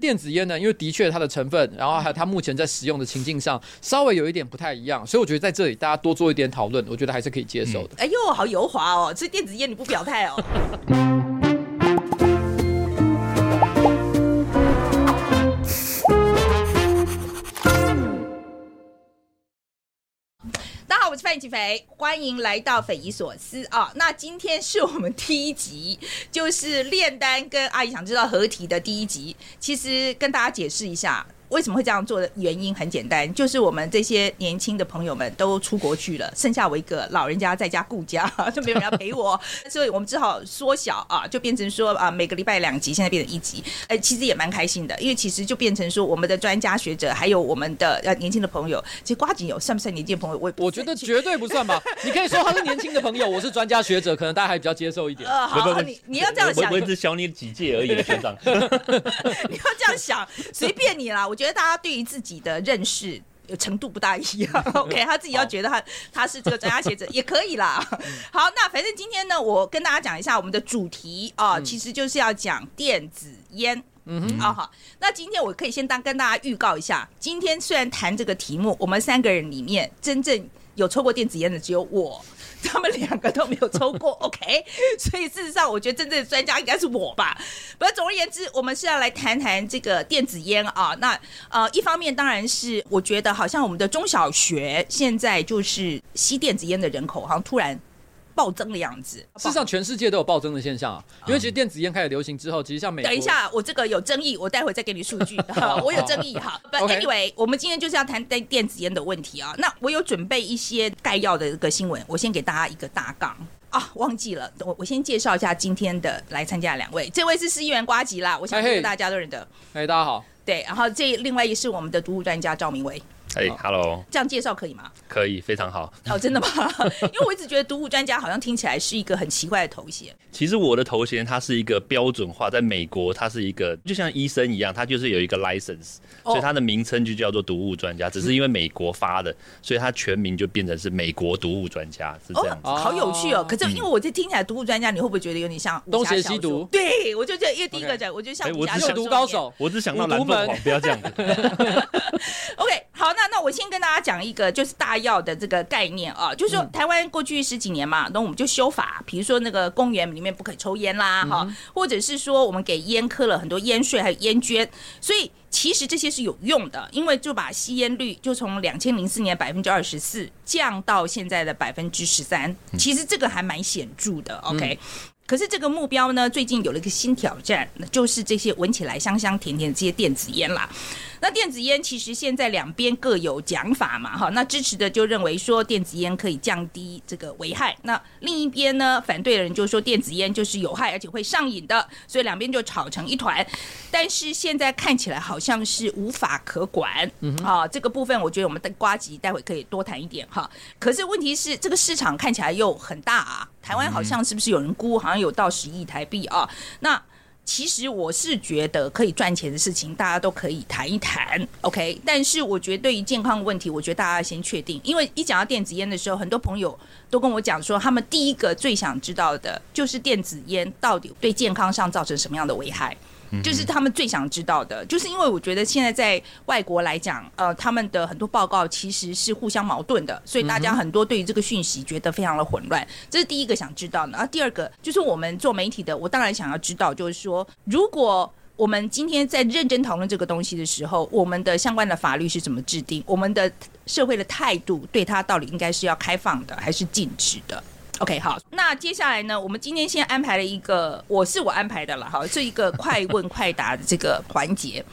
电子烟呢，因为的确它的成分，然后还有它目前在使用的情境上，稍微有一点不太一样，所以我觉得在这里大家多做一点讨论，我觉得还是可以接受的。哎呦，好油滑哦！这电子烟你不表态哦。范琪肥，欢迎来到匪夷所思啊！那今天是我们第一集，就是炼丹跟阿姨想知道合体的第一集。其实跟大家解释一下。为什么会这样做的原因很简单，就是我们这些年轻的朋友们都出国去了，剩下我一个老人家在家顾家，就没有人要陪我，所以我们只好缩小啊，就变成说啊，每个礼拜两集，现在变成一集。哎，其实也蛮开心的，因为其实就变成说，我们的专家学者，还有我们的呃年轻的朋友，其实瓜子有算不算年轻的朋友？我我觉得绝对不算吧。你可以说他是年轻的朋友，我是专家学者，可能大家还比较接受一点。呃，好，你你要这样想，我只小你几届而已，学长。你要这样想，随便你啦。我觉得大家对于自己的认识程度不大一样，OK，他自己要觉得他他是这个专家学者也可以啦。好，那反正今天呢，我跟大家讲一下我们的主题啊，其实就是要讲电子烟。嗯哼，啊好，那今天我可以先当跟大家预告一下，今天虽然谈这个题目，我们三个人里面真正有抽过电子烟的只有我。他们两个都没有抽过，OK，所以事实上，我觉得真正的专家应该是我吧。不过总而言之，我们是要来谈谈这个电子烟啊。那呃，一方面当然是我觉得，好像我们的中小学现在就是吸电子烟的人口，好像突然。暴增的样子，事实上全世界都有暴增的现象啊。因为其实电子烟开始流行之后，其实像美……等一下，我这个有争议，我待会再给你数据。我有争议哈。But anyway，我们今天就是要谈电电子烟的问题啊。那我有准备一些概要的一个新闻，我先给大家一个大纲啊。忘记了，我我先介绍一下今天的来参加两位，这位是市议员瓜吉啦，我相信大家都认得。哎，大家好。对，然后这另外一是我们的毒物专家赵明威。哎，Hello，这样介绍可以吗？可以，非常好。哦，真的吗？因为我一直觉得毒物专家好像听起来是一个很奇怪的头衔。其实我的头衔它是一个标准化，在美国它是一个就像医生一样，它就是有一个 license，所以它的名称就叫做毒物专家。只是因为美国发的，所以它全名就变成是美国毒物专家，是这样子。好有趣哦！可是因为我这听起来毒物专家，你会不会觉得有点像东邪西毒？对，我就觉得因为第一个讲，我就像我只毒高手，我只想到蓝凤凰，不要这样子。OK，好，那那我先跟大家。讲一个就是大药的这个概念啊，就是说台湾过去十几年嘛，那我们就修法，比如说那个公园里面不可以抽烟啦，哈，或者是说我们给烟科了很多烟税还有烟捐，所以其实这些是有用的，因为就把吸烟率就从两千零四年百分之二十四降到现在的百分之十三，其实这个还蛮显著的。OK，可是这个目标呢，最近有了一个新挑战，那就是这些闻起来香香甜甜的这些电子烟啦。那电子烟其实现在两边各有讲法嘛，哈，那支持的就认为说电子烟可以降低这个危害，那另一边呢，反对的人就说电子烟就是有害而且会上瘾的，所以两边就吵成一团。但是现在看起来好像是无法可管，啊，这个部分我觉得我们的瓜吉待会可以多谈一点哈。可是问题是这个市场看起来又很大啊，台湾好像是不是有人估好像有到十亿台币啊？那其实我是觉得可以赚钱的事情，大家都可以谈一谈，OK。但是我觉得对于健康的问题，我觉得大家先确定，因为一讲到电子烟的时候，很多朋友都跟我讲说，他们第一个最想知道的就是电子烟到底对健康上造成什么样的危害。就是他们最想知道的，就是因为我觉得现在在外国来讲，呃，他们的很多报告其实是互相矛盾的，所以大家很多对于这个讯息觉得非常的混乱。这是第一个想知道的。然后第二个就是我们做媒体的，我当然想要知道，就是说，如果我们今天在认真讨论这个东西的时候，我们的相关的法律是怎么制定？我们的社会的态度对它到底应该是要开放的，还是禁止的？OK，好，那接下来呢？我们今天先安排了一个，我是我安排的了，哈，是一个快问快答的这个环节。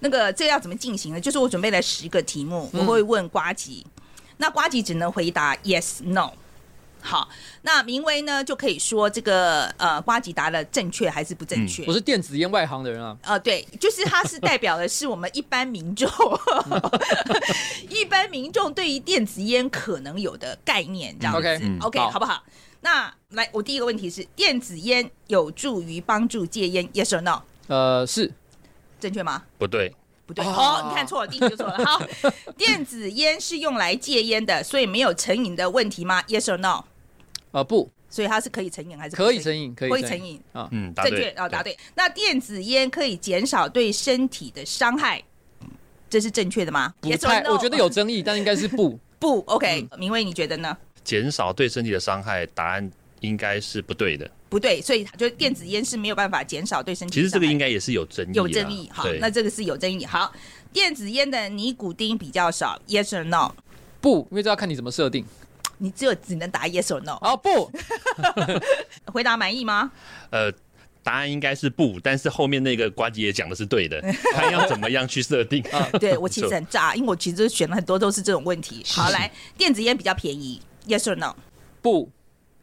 那个这要怎么进行呢？就是我准备了十个题目，我会问瓜吉，那瓜吉只能回答 yes no。好，那明威呢就可以说这个呃瓜吉达的正确还是不正确？我是电子烟外行的人啊。呃，对，就是他是代表的是我们一般民众，一般民众对于电子烟可能有的概念，这样子。OK，好不好？那来，我第一个问题是：电子烟有助于帮助戒烟？Yes or no？呃，是正确吗？不对，不对。哦，你看错了，第一题就错了。好，电子烟是用来戒烟的，所以没有成瘾的问题吗？Yes or no？呃，不，所以它是可以成瘾还是可以成瘾，可以会成瘾？啊。嗯，答正确对哦，答对。那电子烟可以减少对身体的伤害，这是正确的吗？不 Yes or 太，no？我觉得有争议，但应该是不。不 OK，嗯明威你觉得呢？减少对身体的伤害，答案应该是不对的。不对，所以就电子烟是没有办法减少对身体其实这个应该也是有争议，有争议。好，那这个是有争议。好，电子烟的尼古丁比较少，Yes or No？不，因为这要看你怎么设定。你只有只能答 Yes or No。哦，不，回答满意吗？呃，答案应该是不，但是后面那个瓜吉也讲的是对的，看要怎么样去设定。对我其实很炸，因为我其实选了很多都是这种问题。好，来，电子烟比较便宜，Yes or No？不，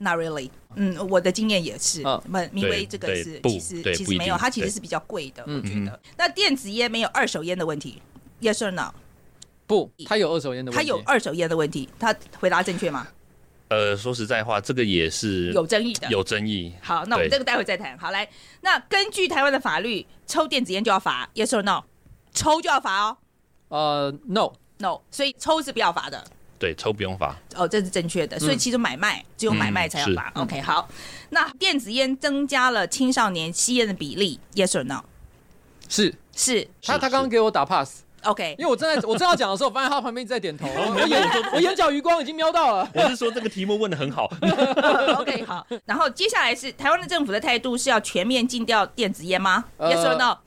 Not really。嗯，我的经验也是。嗯不，明威这个是其实其实没有，它其实是比较贵的，我嗯觉得。那电子烟没有二手烟的问题，Yes or No？不，它有二手烟的问它题。有二手烟的问题，他回答正确吗？呃，说实在话，这个也是有争议的。有争议。好，那我们这个待会再谈。好，来，那根据台湾的法律，抽电子烟就要罚，Yes or No？抽就要罚哦呃，no，，No，所以抽是不要罚的。对，抽不用罚。哦，这是正确的，所以其实买卖、只有买卖才要罚。嗯 OK，好，那电子烟增加了青少年吸烟的比例，Yes or No？是是是他他刚刚给我打 pass，OK，因为我正在我正要讲的时候，我发现他旁边一直在点头，我我眼我眼角余光已经瞄到了。我是说这个题目问的很好。OK，好。然后接下来是台湾的政府的态度是要全面禁掉电子烟吗、呃 y e s or No？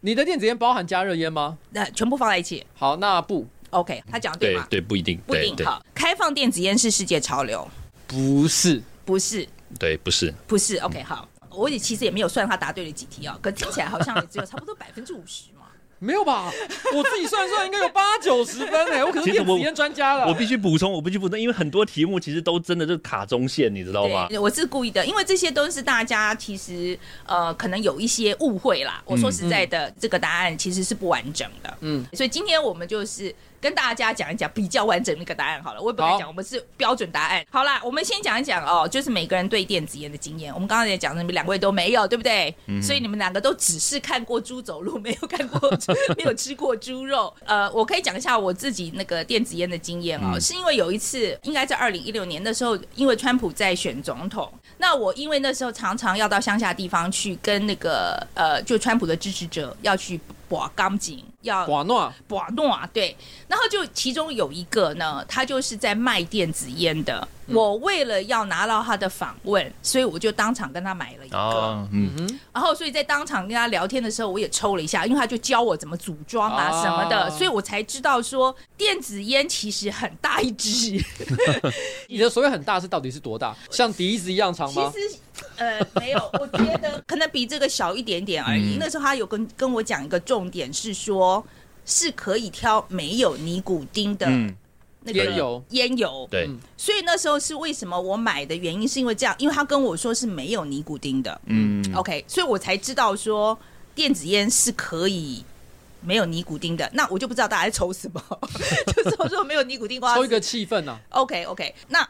你的电子烟包含加热烟吗？那、全部放在一起。好，那不，OK，他讲的对吗？对对，不一定。不一定。好，开放电子烟是世界潮流，不是，不是，对，不是。不是。OK，好。我也其实也没有算他答对了几题啊、可听起来好像也只有差不多百分之五十嘛。没有吧？我自己算算，应该有八九十分哎，我可是其实我电子烟专家了。我必须补充，我必须补充，因为很多题目其实都真的就是卡中线，你知道吗？我是故意的，因为这些都是大家其实呃可能有一些误会啦。我说实在的，这个答案其实是不完整的。嗯，所以今天我们就是跟大家讲一讲比较完整的一个答案好了。我也不敢讲我们是标准答案。好啦，我们先讲一讲哦，就是每个人对电子烟的经验。我们刚刚也讲，你们两位都没有，对不对？所以你们两个都只是看过猪走路，没有看过，没有吃过猪肉。呃，我可以讲一下我自己那个电子烟的经验哦，是因为有一次，应该在二零一六年的时候，因为川普在选总统，那我因为那时候常常要到乡下地方去跟那个呃，就川普的支持者要去把钢筋，要瓦诺瓦诺啊，对，然后就其中有一个呢，他就是在卖电子烟的。我为了要拿到他的访问，所以我就当场跟他买了一个。哦，嗯，嗯然后，所以在当场跟他聊天的时候，我也抽了一下，因为他就教我怎么组装啊啊什么的，所以我才知道说电子烟其实很大一支。你的所谓很大是到底是多大？像笛子一样长吗？其实呃没有，我觉得可能比这个小一点点而已。嗯那时候他有跟跟我讲一个重点是说，是可以挑没有尼古丁的嗯那个烟油烟油。对，嗯所以那时候是为什么我买的原因，是因为这样，因为他跟我说是没有尼古丁的。嗯 OK，所以我才知道说电子烟是可以。没有尼古丁的，那我就不知道大家在抽什么。就是我说没有尼古丁的话，抽一个气氛呐。OK OK，那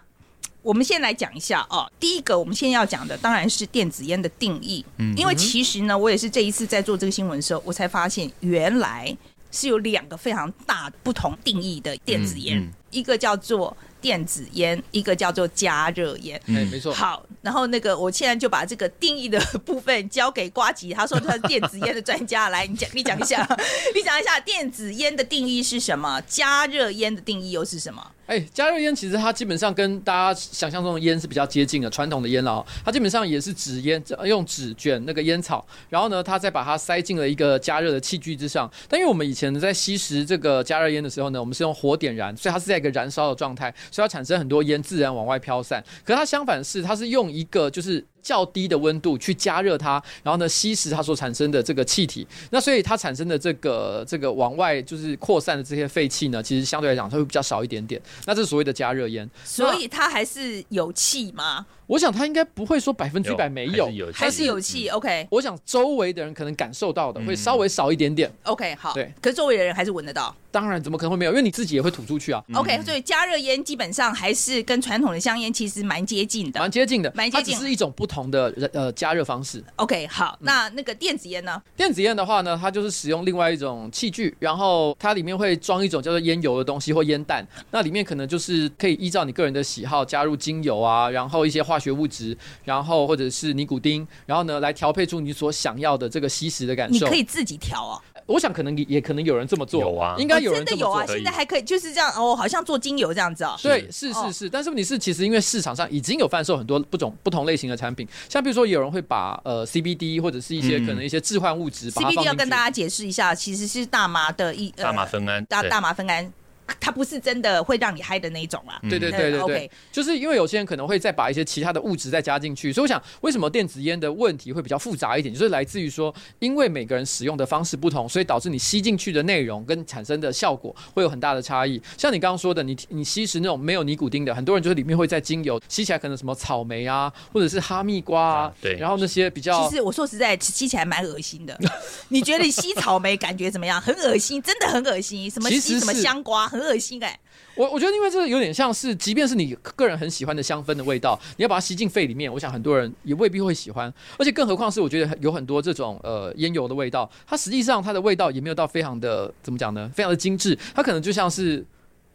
我们先来讲一下哦。第一个，我们先要讲的当然是电子烟的定义，嗯因为其实呢，我也是这一次在做这个新闻的时候，我才发现原来是有两个非常大不同定义的电子烟，嗯嗯一个叫做电子烟，一个叫做加热烟。哎，没错。好，然后那个我现在就把这个定义的部分交给瓜吉，他说他是电子烟的专家，来你讲你讲一下，你讲一下电子烟的定义是什么，加热烟的定义又是什么？哎，加热烟其实它基本上跟大家想象中的烟是比较接近的，传统的烟了哦。它基本上也是纸烟，用纸卷那个烟草，然后呢，它再把它塞进了一个加热的器具之上。但因为我们以前在吸食这个加热烟的时候呢，我们是用火点燃，所以它是在一个燃烧的状态，所以它产生很多烟自然往外飘散。可是它相反是，它是用一个就是较低的温度去加热它，然后呢吸食它所产生的这个气体。那所以它产生的这个这个往外就是扩散的这些废气呢，其实相对来讲它会比较少一点点。那这是所谓的加热烟。所以它还是有气吗？我想它应该不会说百分之百没有还是有，还是有气？OK 我想周围的人可能感受到的会稍微少一点点。OK 好，对，可是周围的人还是闻得到。当然，怎么可能会没有？因为你自己也会吐出去啊，OK，所以加热烟基本上还是跟传统的香烟其实蛮接近的蛮。接近的。蛮接近它只是一种不同的呃加热方式。OK，好，那那个电子烟呢？电子烟的话呢，它就是使用另外一种器具，然后它里面会装一种叫做烟油的东西或烟弹，那里面可能就是可以依照你个人的喜好加入精油啊，然后一些化学物质，然后或者是尼古丁，然后呢来调配出你所想要的这个吸食的感受。你可以自己调哦，我想可能也也可能有人这么做，有啊应该有哦人这么做。真的有啊，现在还可以就是这样哦，好像做精油这样子哦。对，是哦是是，但是问题是，其实因为市场上已经有贩售很多不种不同类型的产品，像比如说有人会把呃 CBD 或者是一些嗯可能一些致幻物质把它 CBD 要跟大。家解释一下，其实是大麻的一呃大麻酚胺，大大麻酚胺，它不是真的会让你嗨的那一种啦。对对嗯对对对 OK，就是因为有些人可能会再把一些其他的物质再加进去，所以我想为什么电子烟的问题会比较复杂一点，就是来自于说，因为每个人使用的方式不同，所以导致你吸进去的内容跟产生的效果会有很大的差异。像你刚刚说的，你你吸食那种没有尼古丁的，很多人就是里面会在精油吸起来可能什么草莓啊，或者是哈密瓜啊，啊对然后那些比较其实我说实在，吸起来蛮恶心的。你觉得你吸草莓感觉怎么样？很恶心，真的很恶心。什么吸什么香瓜，很恶心哎、我我觉得，因为这个有点像是，即便是你个人很喜欢的香氛的味道，你要把它吸进肺里面，我想很多人也未必会喜欢。而且更何况是，我觉得有很多这种呃烟油的味道，它实际上它的味道也没有到非常的怎么讲呢？非常的精致，它可能就像是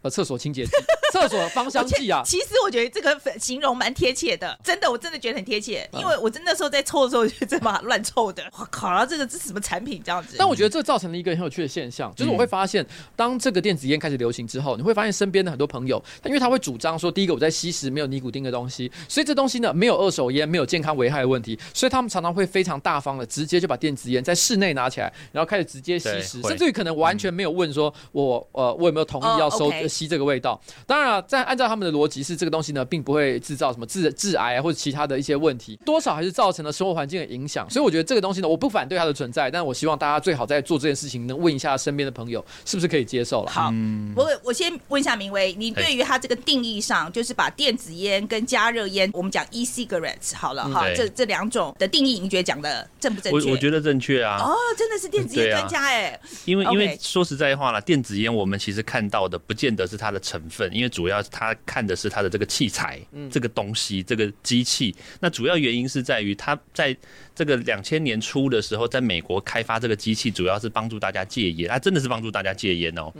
呃厕所清洁剂、厕所芳香剂啊。其实我觉得这个形容蛮贴切的，真的，我真的觉得很贴切。嗯因为我真的时候在抽的时候，就这么乱凑的。我靠，然后这个这是什么产品这样子？但我觉得这造成了一个很有趣的现象，就是我会发现，当这个电子烟开始流行之后，你会发现身边的很多朋友，因为他会主张说，第一个我在吸食没有尼古丁的东西，所以这东西呢没有二手烟，没有健康危害的问题，所以他们常常会非常大方的直接就把电子烟在室内拿起来，然后开始直接吸食，甚至于可能完全没有问说我呃我有没有同意要收、吸这个味道。当然了，在按照他们的逻辑是这个东西呢，并不会制造什么致致癌啊或者其他的一些问题，多少还是造成了生活环境的影响。所以我觉得这个东西呢，我不反对它的存在，但我希望大家最好在做这件事情，能问一下身边的朋友是不是可以接受了。好，嗯我我先问一下明威，你对于它这个定义上，就是把电子烟跟加热烟，我们讲 e-cigarettes 好了哈，这这两种的定义，你觉得讲的正不正确？我我觉得正确啊，哦，真的是电子烟专家哎、因为因为说实在话啦，电子烟我们其实看到的不见得是它的成分，因为主要他看的是它的这个器材，这个东西，这个机器。那主要原因是在于它在这个两千年初的时候，在美国开发这个机器，主要是帮助大家戒烟，它真的是帮助大家戒烟哦。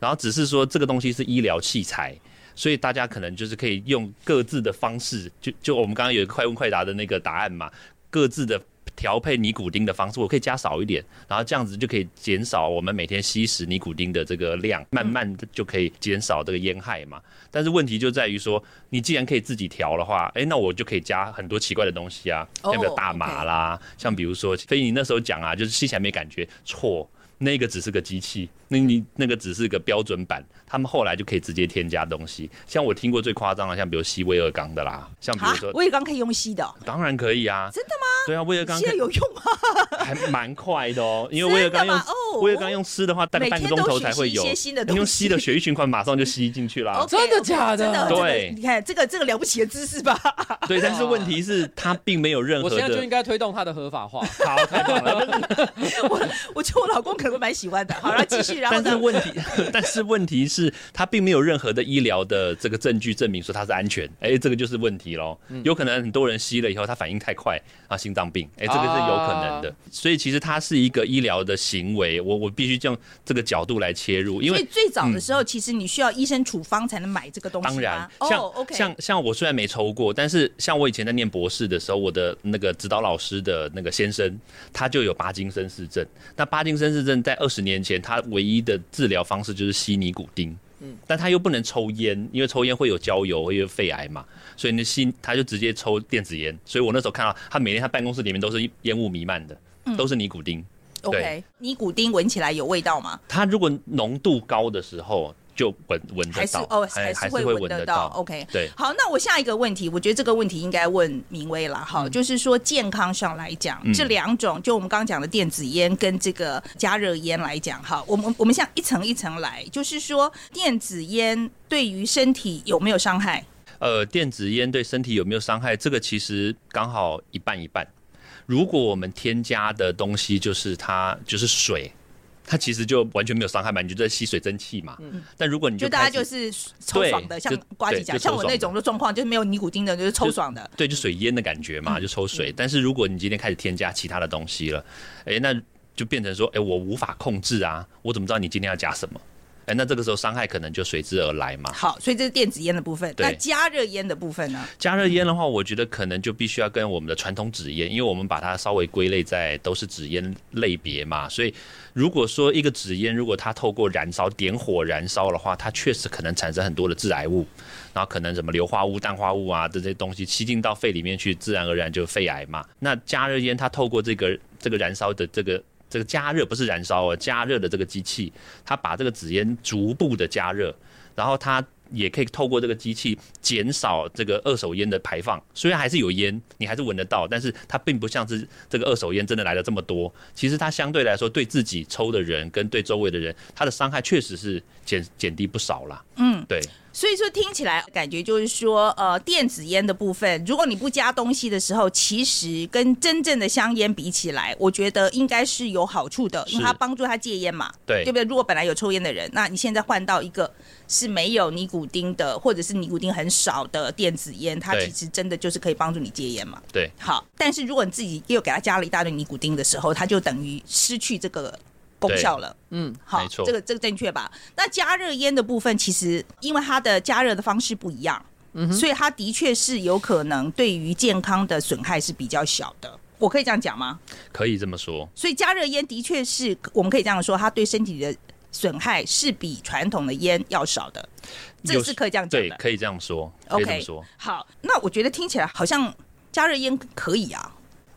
然后只是说这个东西是医疗器材。所以大家可能就是可以用各自的方式，就就我们刚刚有一个快问快答的那个答案嘛，各自的调配尼古丁的方式，我可以加少一点，然后这样子就可以减少我们每天吸食尼古丁的这个量，慢慢的就可以减少这个烟害嘛。但是问题就在于说，你既然可以自己调的话，哎、那我就可以加很多奇怪的东西啊，哦像比如大麻啦，像比如说，所以你那时候讲啊，就是吸起来没感觉，错。那个只是个机器，那你那个只是个标准版，他们后来就可以直接添加东西。像我听过最夸张的，像比如吸威尔刚的啦，像比如啊说，，威尔刚可以用吸的哦、当然可以啊，真的吗？对啊，威尔刚吸了有用吗？还蛮快的哦，因为威尔刚用威尔刚用湿的话，大概半个钟头才会有每天都学习一些新的，东西你用吸的血液循环马上就吸进去啦。OK，真的假的真的，对你看这个这个了不起的知识吧？对，但是问题是它并没有任何我现在就应。该推动它的合法化。好，太棒了。我我觉得我老公可能会蛮喜欢的。好，然后继续，然后呢？但是问题，但是问题是，他并没有任何的医疗的这个证据证明说他是安全。哎，这个就是问题喽。嗯有可能很多人吸了以后，他反应太快啊，心脏病。哎，这个是有可能的啊。所以其实它是一个医疗的行为，我我必须用这个角度来切入，因为最早的时候，其实你需要医生处方才能买这个东西当然，像、哦，OK，像像我虽然没抽过，但是像我以前在念博士的时候，我的那个指导老师的那个先生，他就有巴金森氏症。那巴金森氏症在二十年前，他唯一的治疗方式就是吸尼古丁。嗯，但他又不能抽烟，因为抽烟会有焦油，会有肺癌嘛，所以那吸他就直接抽电子烟。所以我那时候看到他每天他办公室里面都是烟雾弥漫的，都是尼古丁。OK，尼古丁闻起来有味道吗？它如果浓度高的时候，就闻闻得到，还是哦，还还是会闻闻得到。？OK，对好，那我下一个问题，我觉得这个问题应该问明威了哈，就是说健康上来讲，嗯这两种就我们刚刚讲的电子烟跟这个加热烟来讲，哈，我们我们像一层一层来，就是说电子烟对于身体有没有伤害？呃，电子烟对身体有没有伤害？这个其实刚好一半一半。如果我们添加的东西就是它就是水，它其实就完全没有伤害嘛，你就在吸水蒸气嘛。但如果你就大家就是抽爽的，像就瓜子讲，像我那种的状况，就是没有尼古丁的，就是抽爽的。对，就水淹的感觉嘛，就抽水。但是如果你今天开始添加其他的东西了，哎，那就变成说，哎，我无法控制啊，我怎么知道你今天要加什么？哎，那这个时候伤害可能就随之而来嘛。好，所以这是电子烟的部分。那加热烟的部分呢？加热烟的话，我觉得可能就必须要跟我们的传统纸烟，因为我们把它稍微归类在都是纸烟类别嘛，所以如果说一个纸烟，如果它透过燃烧点火燃烧的话，它确实可能产生很多的致癌物，然后可能什么硫化物、氮化物啊这些东西吸进到肺里面去，自然而然就肺癌嘛。那加热烟它透过这个这个燃烧的这个。这个加热不是燃烧哦，加热的这个机器，它把这个纸烟逐步的加热，然后它也可以透过这个机器减少这个二手烟的排放。虽然还是有烟，你还是闻得到，但是它并不像是这个二手烟真的来的这么多。其实它相对来说，对自己抽的人跟对周围的人，它的伤害确实是减减低不少啦。嗯，对，所以说听起来感觉就是说，呃，电子烟的部分，如果你不加东西的时候，其实跟真正的香烟比起来，我觉得应该是有好处的，因为是它帮助他戒烟嘛，对对不对？如果本来有抽烟的人，那你现在换到一个是没有尼古丁的，或者是尼古丁很少的电子烟，它其实真的就是可以帮助你戒烟嘛。对，好，但是如果你自己又给它加了一大堆尼古丁的时候，它就等于失去这个功效了。嗯，好没，错这个这个正确吧？那加热烟的部分，其实因为它的加热的方式不一样，嗯所以它的确是有可能对于健康的损害是比较小的。我可以这样讲吗？可以这么说。所以加热烟的确是我们可以这样说，它对身体的损害是比传统的烟要少的，这是可以这样讲对，的。可以这样说，OK，说。好，那我觉得听起来好像加热烟可以啊。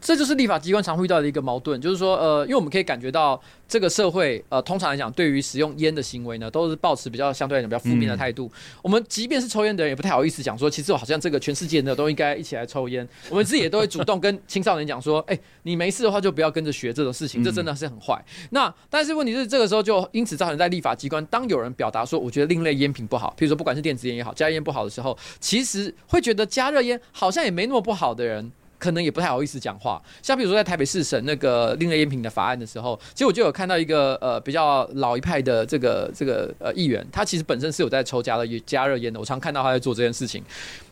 这就是立法机关常会遇到的一个矛盾，就是说，呃，因为我们可以感觉到这个社会，呃，通常来讲，对于使用烟的行为呢，都是抱持比较相对来讲比较负面的态度。我们即便是抽烟的人，也不太好意思讲说，其实我好像这个全世界呢都应该一起来抽烟。我们自己也都会主动跟青少年讲说，哎、你没事的话就不要跟着学这种事情，这真的是很坏。那但是问题是，这个时候就因此造成在立法机关，当有人表达说，我觉得另类烟品不好，譬如说不管是电子烟也好，加热烟不好的时候，其实会觉得加热烟好像也没那么不好的人。可能也不太好意思讲话，像比如说在台北市审那个另类烟品的法案的时候，其实我就有看到一个呃比较老一派的这个这个呃议员，他其实本身是有在抽加热加热烟的，我常看到他在做这件事情，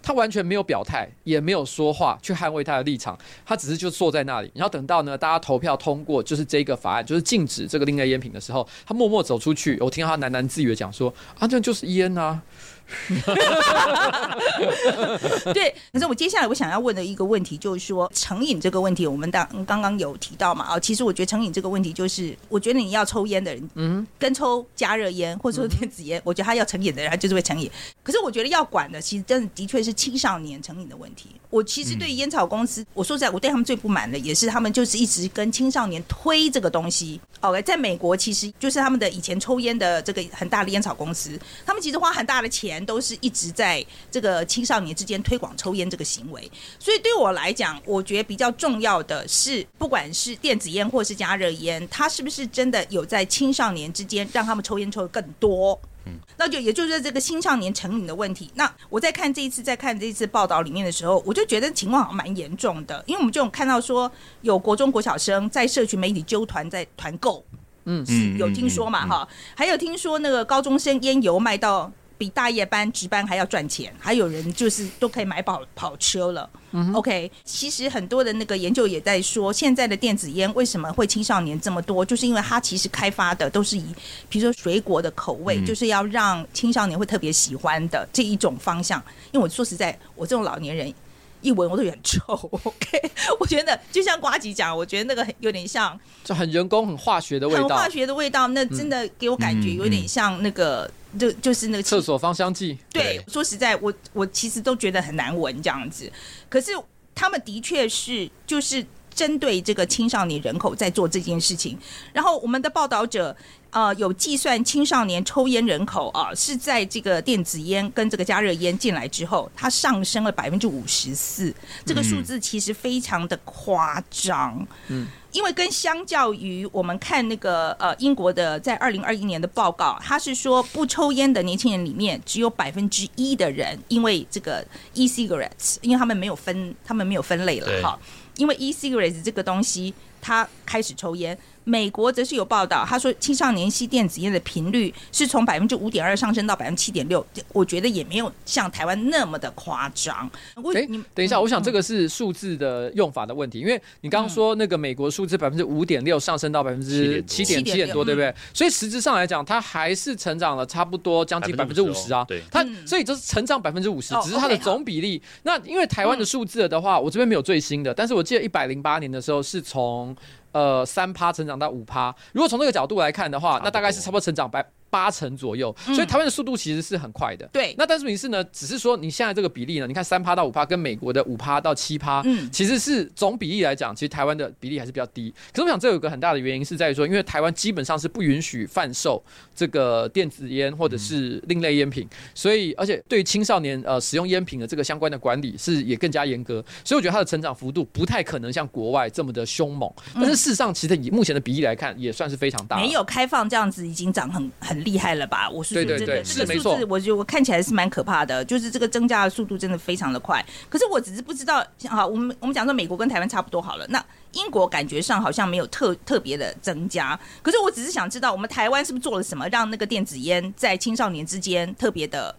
他完全没有表态，也没有说话去捍卫他的立场，他只是就坐在那里，然后等到呢大家投票通过就是这个法案，就是禁止这个另类烟品的时候，他默默走出去，我听到他喃喃自语的讲说啊这就是烟啊，对，可是我接下来我想要问的一个问题就是说，成瘾这个问题，我们当刚刚有提到嘛？啊，其实我觉得成瘾这个问题就是，我觉得你要抽烟的人，嗯，跟抽加热烟或者说电子烟，我觉得他要成瘾的人，他就是会成瘾。可是我觉得要管的，其实真的的确是青少年成瘾的问题。我其实对烟草公司，我说实在，我对他们最不满的也是他们就是一直跟青少年推这个东西。OK，在美国其实就是他们的以前抽烟的这个很大的烟草公司，他们其实花很大的钱，都是一直在这个青少年之间推广抽烟这个行为。所以对我来讲，我觉得比较重要的是，不管是电子烟或是加热烟，它是不是真的有在青少年之间让他们抽烟抽的更多？嗯那就也就是这个青少年成瘾的问题。那我在看这一次在看这一次报道里面的时候，我就觉得情况好像蛮严重的，因为我们就有看到说有国中国小生在社群媒体揪团在团购，嗯嗯有听说嘛嗯嗯哈，还有听说那个高中生烟油卖到比大夜班值班还要赚钱，还有人就是都可以买跑跑车了。OK，其实很多的那个研究也在说，现在的电子烟为什么会青少年这么多，就是因为它其实开发的都是以比如说水果的口味，嗯就是要让青少年会特别喜欢的这一种方向。因为我说实在，我这种老年人。一闻我都有点臭，OK，我觉得就像瓜吉讲，我觉得那个有点像就很人工、很化学的味道很化，学的味道，那真的给我感觉嗯有点像那个，就就是那个厕所芳香剂。对，说实在，我我其实都觉得很难闻这样子。可是他们的确是就是针对这个青少年人口在做这件事情。然后我们的报道者呃有计算青少年抽烟人口啊是在这个电子烟跟这个加热烟进来之后，它上升了百分之五十四，这个数字其实非常的夸张。嗯。因为跟相较于我们看那个呃英国的在二零二一年的报告，他是说不抽烟的年轻人里面只有百分之一的人因为这个 e-cigarettes，因为他们没有分，他们没有分类了哈。因为 e-cigarettes 这个东西，他开始抽烟，美国则是有报道，他说青少年吸电子烟的频率是从百分之五点二上升到百分之七点六，我觉得也没有像台湾那么的夸张。哎，等一下，我想这个是数字的用法的问题，因为你刚刚说那个美国数字百分之五点六上升到百分之七点七点多，对不对？所以实质上来讲，它还是成长了差不多将近百分之五十啊。对，它所以就是成长百分之五十，只是它的总比例。那因为台湾的数字的话，我这边没有最新的，但是我记得一百零八年的时候是从。呃，三趴成长到五趴，如果从这个角度来看的话，那大概是差不多成长百。八成左右，所以台湾的速度其实是很快的。对，那但是问题是呢，只是说你现在这个比例呢，你看三趴到五趴，跟美国的五趴到七趴，嗯，其实是总比例来讲，其实台湾的比例还是比较低。可是我想这有个很大的原因是在于说，因为台湾基本上是不允许贩售这个电子烟或者是另类烟品，所以而且对于青少年呃使用烟品的这个相关的管理是也更加严格，所以我觉得它的成长幅度不太可能像国外这么的凶猛。但是事实上，其实以目前的比例来看，也算是非常大。没有开放这样子，已经涨很很厉害了吧？我。对对对，这个数字，我觉得我看起来是蛮可怕的，就是这个增加的速度真的非常的快。可是我只是不知道，好，我们我们讲说美国跟台湾差不多好了，那英国感觉上好像没有特特别的增加。可是我只是想知道，我们台湾是不是做了什么，让那个电子烟在青少年之间特别的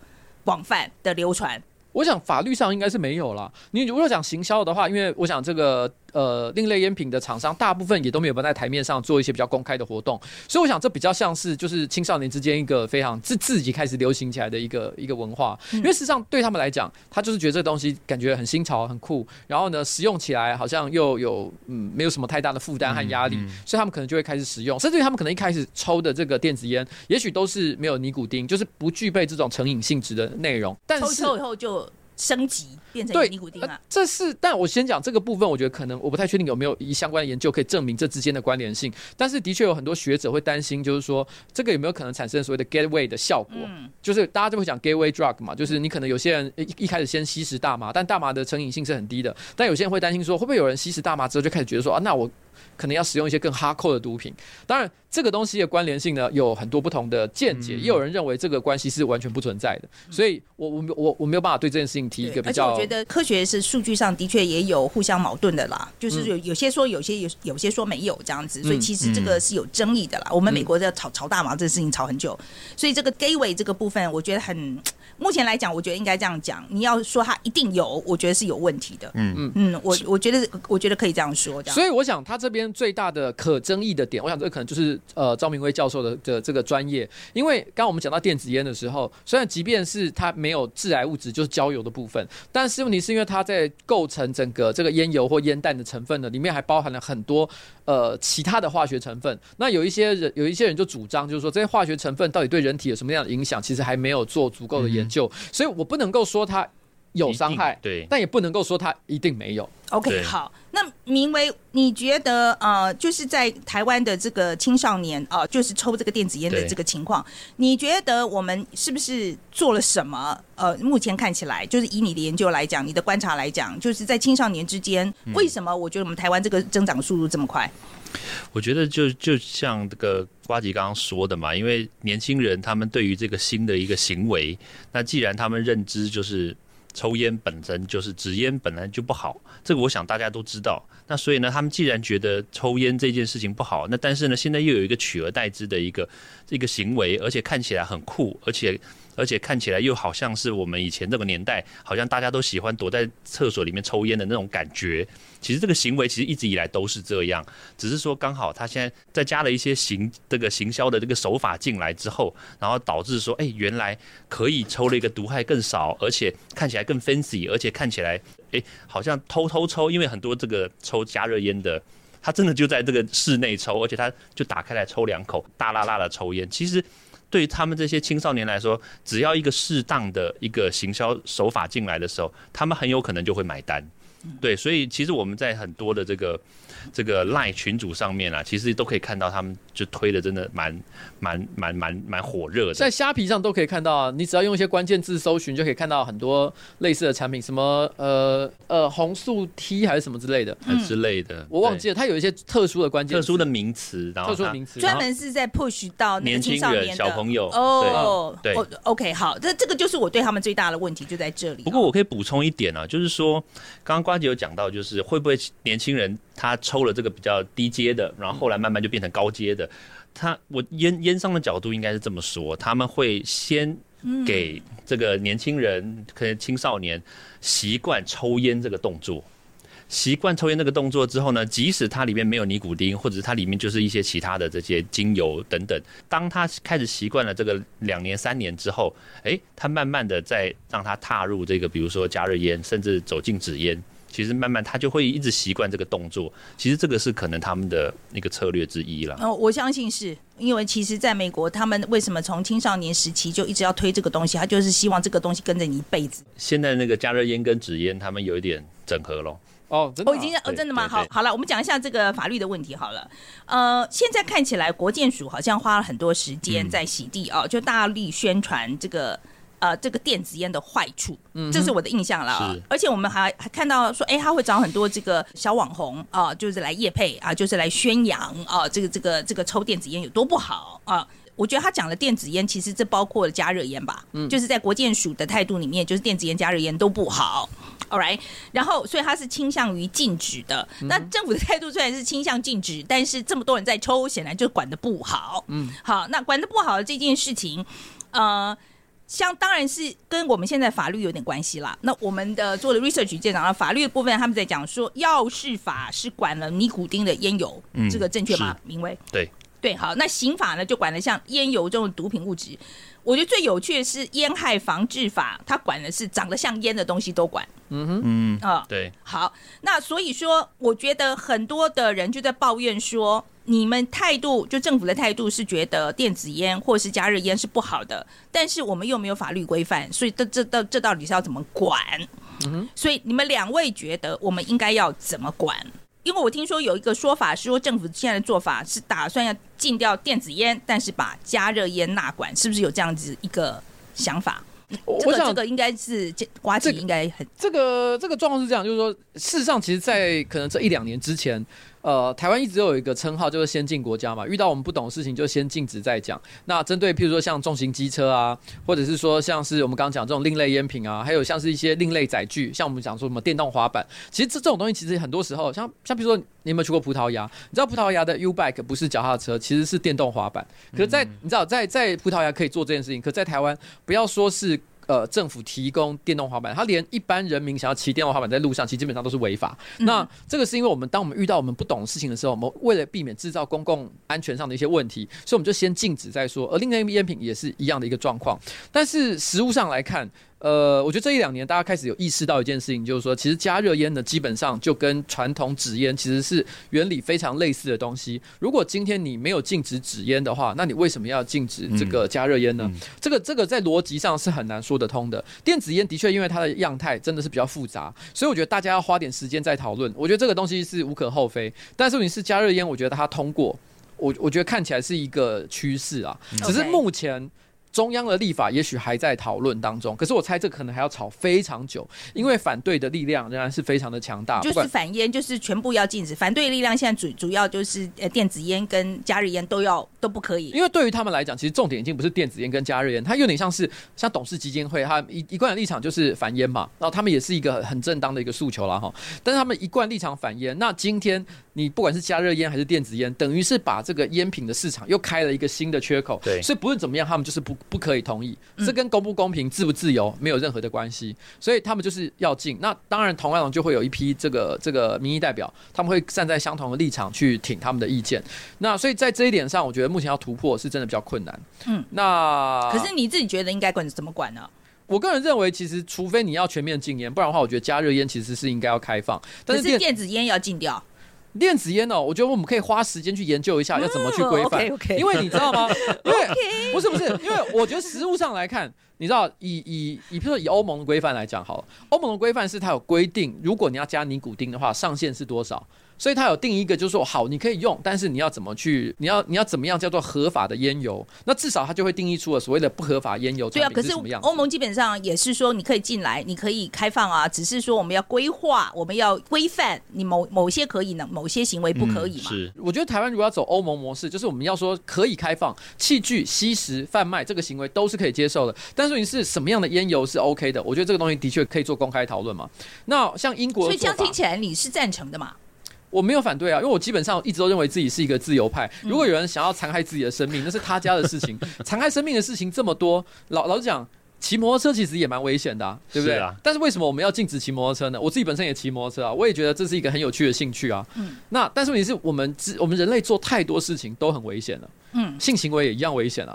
广泛的流传？我想法律上应该是没有了。你如果讲行销的话，因为我想这个。呃，另类烟品的厂商大部分也都没有办在台面上做一些比较公开的活动，所以我想这比较像是就是青少年之间一个非常自自己开始流行起来的一个一个文化，因为事实上对他们来讲，他就是觉得这个东西感觉很新潮很酷，然后呢使用起来好像又有嗯没有什么太大的负担和压力，所以他们可能就会开始使用，甚至于他们可能一开始抽的这个电子烟，也许都是没有尼古丁，就是不具备这种成瘾性质的内容，但是抽以后就。升级变成尼古丁啊！这是，但我先讲这个部分，我觉得可能我不太确定有没有一相关的研究可以证明这之间的关联性。但是的确有很多学者会担心，就是说这个有没有可能产生所谓的 gateway 的效果？就是大家就会讲 gateway drug 嘛，就是你可能有些人一一开始先吸食大麻，但大麻的成瘾性是很低的。但有些人会担心说，会不会有人吸食大麻之后就开始觉得说啊，那我。可能要使用一些更哈扣的毒品，当然这个东西的关联性呢有很多不同的见解，也有人认为这个关系是完全不存在的，所以我我我我没有办法对这件事情提一个比较。我觉得科学是数据上的确也有互相矛盾的啦，就是有有些说有些有有些说没有这样子，所以其实这个是有争议的啦。我们美国在炒炒大麻这个事情炒很久，所以这个 gateway 这个部分，我觉得很目前来讲，我觉得应该这样讲，你要说它一定有，我觉得是有问题的。嗯嗯嗯，我我觉得我觉得可以这样说。所以我想他这边。最大的可争议的点，我想这可能就是呃赵明威教授的的这个专业，因为刚刚我们讲到电子烟的时候，虽然即便是它没有致癌物质，就是焦油的部分，但是问题是因为它在构成整个这个烟油或烟弹的成分呢，里面还包含了很多呃其他的化学成分。那有一些人有一些人就主张，就是说这些化学成分到底对人体有什么样的影响，其实还没有做足够的研究，所以我不能够说它。有伤害，对，但也不能够说它一定没有。OK，好，那明为你觉得呃，就是在台湾的这个青少年啊，就是抽这个电子烟的这个情况，你觉得我们是不是做了什么？呃，目前看起来，就是以你的研究来讲，你的观察来讲，就是在青少年之间，为什么我觉得我们台湾这个增长速度这么快？我觉得就就像这个瓜吉刚刚说的嘛，因为年轻人他们对于这个新的一个行为，那既然他们认知就是。抽烟本身就是纸烟本来就不好，这个我想大家都知道。那所以呢，他们既然觉得抽烟这件事情不好，那但是呢，现在又有一个取而代之的一个这个行为，而且看起来很酷，而且。而且看起来又好像是我们以前那个年代，好像大家都喜欢躲在厕所里面抽烟的那种感觉。其实这个行为其实一直以来都是这样，只是说刚好他现在再加了一些行这个行销的这个手法进来之后，然后导致说，哎，原来可以抽了一个毒害更少，而且看起来更 fancy，而且看起来，哎，好像偷偷抽，因为很多这个抽加热烟的，他真的就在这个室内抽，而且他就打开来抽两口，大辣辣的抽烟，其实。对于他们这些青少年来说，只要一个适当的一个行销手法进来的时候，他们很有可能就会买单。对，所以其实我们在很多的这个。这个赖群组上面啊，其实都可以看到他们就推的真的蛮蛮蛮蛮蛮火热的，在虾皮上都可以看到啊。你只要用一些关键字搜寻，就可以看到很多类似的产品，什么呃呃红素 T 还是什么之类的之类的，我忘记了。它有一些特殊的关键、特殊的名词，然后特殊名词专门是在 push 到年轻人、小朋友哦。对，OK，好，这这个就是我对他们最大的问题就在这里。不过我可以补充一点啊，就是说刚刚瓜姐有讲到，就是会不会年轻人他抽抽了这个比较低阶的，然后后来慢慢就变成高阶的。他我烟烟商的角度应该是这么说，他们会先给这个年轻人，可能青少年习惯抽烟这个动作。习惯抽烟那个动作之后呢，即使它里面没有尼古丁，或者是它里面就是一些其他的这些精油等等，当他开始习惯了这个两年三年之后，哎，他慢慢的再让他踏入这个，比如说加热烟，甚至走进纸烟，其实慢慢他就会一直习惯这个动作。其实这个是可能他们的一个策略之一了。哦，我相信是因为其实在美国，他们为什么从青少年时期就一直要推这个东西？他就是希望这个东西跟着你一辈子。现在那个加热烟跟纸烟，他们有一点整合咯。哦，真的，我已经哦，真的吗？好，好了，我们讲一下这个法律的问题好了。呃，现在看起来国建署好像花了很多时间在洗地哦，就大力宣传这个呃这个电子烟的坏处，嗯，这是我的印象了。而且我们还还看到说，哎，他会找很多这个小网红啊，就是来夜配啊，就是来宣扬啊，这个这个这个抽电子烟有多不好啊。我觉得他讲的电子烟，其实这包括了加热烟吧，嗯，就是在国建署的态度里面，就是电子烟、加热烟都不好。All right，然后所以他是倾向于禁止的。那政府的态度虽然是倾向禁止，但是这么多人在抽，显然就管的不好。嗯，好，那管的不好的这件事情，呃，像当然是跟我们现在法律有点关系啦。那我们的做的 research 见长，法律的部分他们在讲说，药事法是管了尼古丁的烟油，这个正确吗？明威？对对，好，那刑法呢就管了像烟油这种毒品物质。我觉得最有趣的是烟害防治法，它管的是长得像烟的东西都管。嗯哼，嗯啊，对。好，那所以说，我觉得很多的人就在抱怨说，你们态度就政府的态度是觉得电子烟或是加热烟是不好的，但是我们又没有法律规范，所以这这这这到底是要怎么管？嗯哼，所以你们两位觉得我们应该要怎么管？因为我听说有一个说法是说，政府现在的做法是打算要禁掉电子烟，但是把加热烟纳管，是不是有这样子一个想法？我想这个应该是瓜子应该很这个这个状况是这样，就是说，事实上，其实，在可能这一两年之前。呃，台湾一直有一个称号，就是先进国家嘛。遇到我们不懂的事情，就先禁止再讲。那针对譬如说像重型机车啊，或者是说像是我们刚刚讲这种另类烟品啊，还有像是一些另类载具，像我们讲说什么电动滑板，其实这这种东西其实很多时候，像像比如说你有没有去过葡萄牙？你知道葡萄牙的 U bike 不是脚踏车，其实是电动滑板。可是在你知道在在葡萄牙可以做这件事情，可在台湾不要说是。呃，政府提供电动滑板，他连一般人民想要骑电动滑板在路上，其实基本上都是违法。那这个是因为我们当我们遇到我们不懂的事情的时候，我们为了避免制造公共安全上的一些问题，所以我们就先禁止再说。而另外一个烟品也是一样的一个状况，但是实物上来看。呃，我觉得这一两年大家开始有意识到一件事情，就是说，其实加热烟呢，基本上就跟传统纸烟其实是原理非常类似的东西。如果今天你没有禁止纸烟的话，那你为什么要禁止这个加热烟呢？这个这个在逻辑上是很难说得通的。电子烟的确因为它的样态真的是比较复杂，所以我觉得大家要花点时间再讨论。我觉得这个东西是无可厚非，但是你是加热烟，我觉得它通过，我我觉得看起来是一个趋势啊，只是目前。中央的立法也许还在讨论当中，可是我猜这可能还要吵非常久，因为反对的力量仍然是非常的强大。就是反烟，就是全部要禁止。反对力量现在主主要就是呃电子烟跟加热烟都要都不可以。因为对于他们来讲，其实重点已经不是电子烟跟加热烟，它有点像是像董事基金会，它一一贯的立场就是反烟嘛，然后他们也是一个很正当的一个诉求了哈。但是他们一贯立场反烟，那今天你不管是加热烟还是电子烟，等于是把这个烟品的市场又开了一个新的缺口。对，所以不论怎么样，他们就是不。不可以同意，这跟公不公平、自不自由没有任何的关系，所以他们就是要禁。那当然，同样就会有一批这个这个民意代表，他们会站在相同的立场去挺他们的意见。那所以在这一点上，我觉得目前要突破是真的比较困难。嗯，那可是你自己觉得应该管怎么管呢？我个人认为，其实除非你要全面禁烟，不然的话，我觉得加热烟其实是应该要开放。但是电子烟要禁掉。电子烟哦，我觉得我们可以花时间去研究一下要怎么去规范，因为你知道吗？因为不是不是，因为我觉得实物上来看，你知道以以以，比如说以欧盟的规范来讲，好了，欧盟的规范是它有规定，如果你要加尼古丁的话，上限是多少？所以它有定一个，就是说好，你可以用，但是你要怎么去，你要你要怎么样叫做合法的烟油？那至少它就会定义出了所谓的不合法烟油对啊，可是。欧盟基本上也是说你可以进来，你可以开放啊，只是说我们要规划，我们要规范你某某些可以呢，某些行为不可以嘛。是我觉得台湾如果要走欧盟模式，就是我们要说可以开放器具吸食、贩卖这个行为都是可以接受的，但是你是什么样的烟油是 OK 的？我觉得这个东西的确可以做公开讨论嘛。那像英国所以这样听起来你是赞成的嘛？我没有反对啊，因为我基本上一直都认为自己是一个自由派。嗯如果有人想要残害自己的生命，那是他家的事情。残害生命的事情这么多，老老实讲。骑摩托车其实也蛮危险的、啊，对不对？是啊但是为什么我们要禁止骑摩托车呢？我自己本身也骑摩托车啊，我也觉得这是一个很有趣的兴趣啊。嗯那但是问题是我们知我们人类做太多事情都很危险了，嗯，性行为也一样危险啊。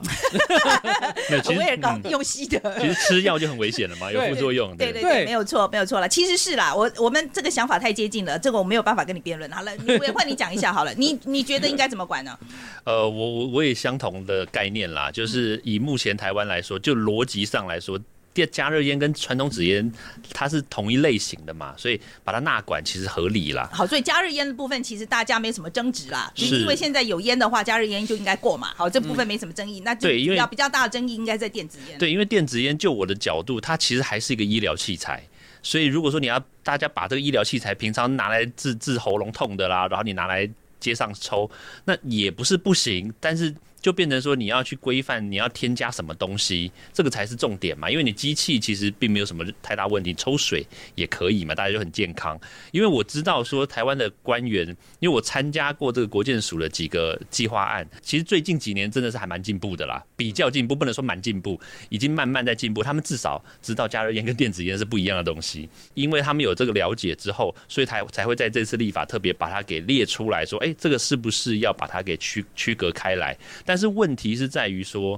没有，其实威尔刚嗯用吸的。其实吃药就很危险了嘛，有副作用。对对对对，没有错，没有错了。其实是啦，我我们这个想法太接近了，这个我没有办法跟你辩论。好了，你我也换你讲一下好了，你你觉得应该怎么管呢？呃，我我我也相同的概念啦，就是以目前台湾来说，就逻辑上来说。电加热烟跟传统纸烟，它是同一类型的嘛，所以把它纳管其实合理啦。好，所以加热烟的部分其实大家没什么争执啦，是因为现在有烟的话，加热烟就应该过嘛。好，这部分没什么争议，那就对因为比较比较大的争议应该在电子烟。对，因为电子烟就我的角度，它其实还是一个医疗器材，所以如果说你要大家把这个医疗器材平常拿来治治喉咙痛的啦，然后你拿来街上抽，那也不是不行，但是。就变成说你要去规范，你要添加什么东西，这个才是重点嘛。因为你机器其实并没有什么太大问题，抽水也可以嘛，大家就很健康。因为我知道说台湾的官员，因为我参加过这个国建署的几个计划案，其实最近几年真的是还蛮进步的啦，比较进步，不能说蛮进步，已经慢慢在进步。他们至少知道加热烟跟电子烟是不一样的东西，因为他们有这个了解之后，所以才才会在这次立法特别把它给列出来说，哎、这个是不是要把它给区区隔开来？但是问题是在于说，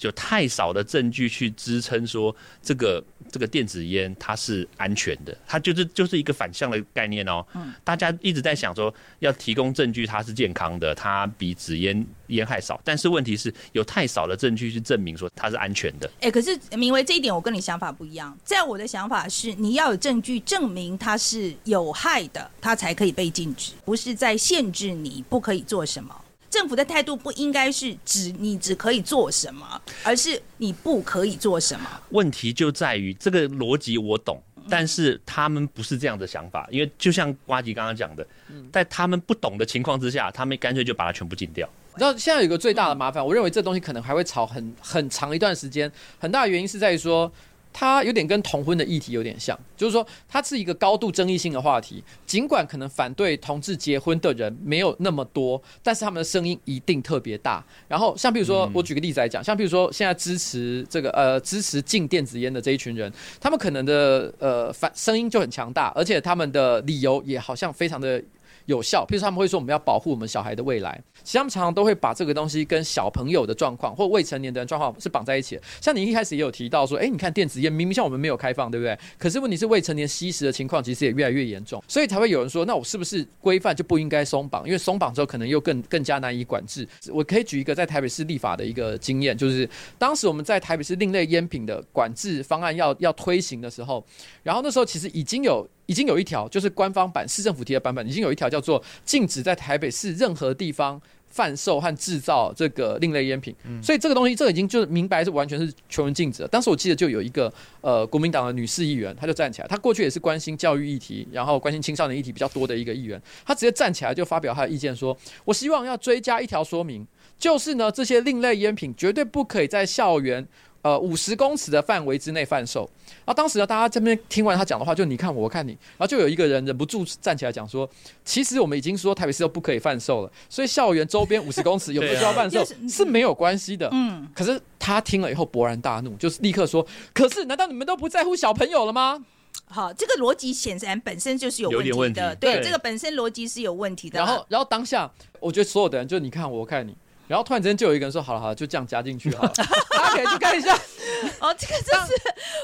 有太少的证据去支撑说这个这个电子烟它是安全的，它就是就是一个反向的概念哦。嗯大家一直在想说要提供证据它是健康的，它比纸烟烟害少，但是问题是有太少的证据去证明说它是安全的。哎、可是明为这一点我跟你想法不一样。在我的想法是，你要有证据证明它是有害的，它才可以被禁止，不是在限制你不可以做什么。政府的态度不应该是只你只可以做什么，而是你不可以做什么。问题就在于这个逻辑我懂，但是他们不是这样的想法，因为就像瓜吉刚刚讲的，在他们不懂的情况之下，他们干脆就把它全部禁掉。你知道现在有一个最大的麻烦，我认为这东西可能还会吵很很长一段时间。很大的原因是在于说，它有点跟同婚的议题有点像，就是说它是一个高度争议性的话题。尽管可能反对同志结婚的人没有那么多，但是他们的声音一定特别大。然后像比如说，我举个例子来讲，像比如说现在支持这个呃支持禁电子烟的这一群人，他们可能的呃反声音就很强大，而且他们的理由也好像非常的。有效，譬如说他们会说我们要保护我们小孩的未来，其实他们常常都会把这个东西跟小朋友的状况或未成年的人状况是绑在一起的。像你一开始也有提到说，哎，你看电子烟明明像我们没有开放，对不对？可是问题是未成年吸食的情况其实也越来越严重，所以才会有人说，那我是不是规范就不应该松绑？因为松绑之后可能又更更加难以管制。我可以举一个在台北市立法的一个经验，就是当时我们在台北市另类烟品的管制方案要要推行的时候，然后那时候其实已经有。已经有一条，就是官方版市政府提的版本，已经有一条叫做禁止在台北市任何地方贩售和制造这个另类烟品。所以这个东西，这个已经就是明白是完全是全文禁止的。当时我记得就有一个呃国民党的女士议员，她就站起来，她过去也是关心教育议题，然后关心青少年议题比较多的一个议员，她直接站起来就发表她的意见说，我希望要追加一条说明，就是呢这些另类烟品绝对不可以在校园。呃，五十公尺的范围之内贩售。然后当时呢，大家这边听完他讲的话，就你看我，我看你，然后就有一个人忍不住站起来讲说，其实我们已经说台北市都不可以贩售了，所以校园周边五十公尺有没有需要贩售是没有关系的。嗯，可是他听了以后勃然大怒，就是立刻说，可是难道你们都不在乎小朋友了吗？好，这个逻辑显然本身就是有问题的，对，对这个本身逻辑是有问题的。然后，然后当下，我觉得所有的人就你看我，我看你。然后突然之间就有一个人说：“好了好了，就这样加进去好了。”大家可以去看一下。哦，这个真是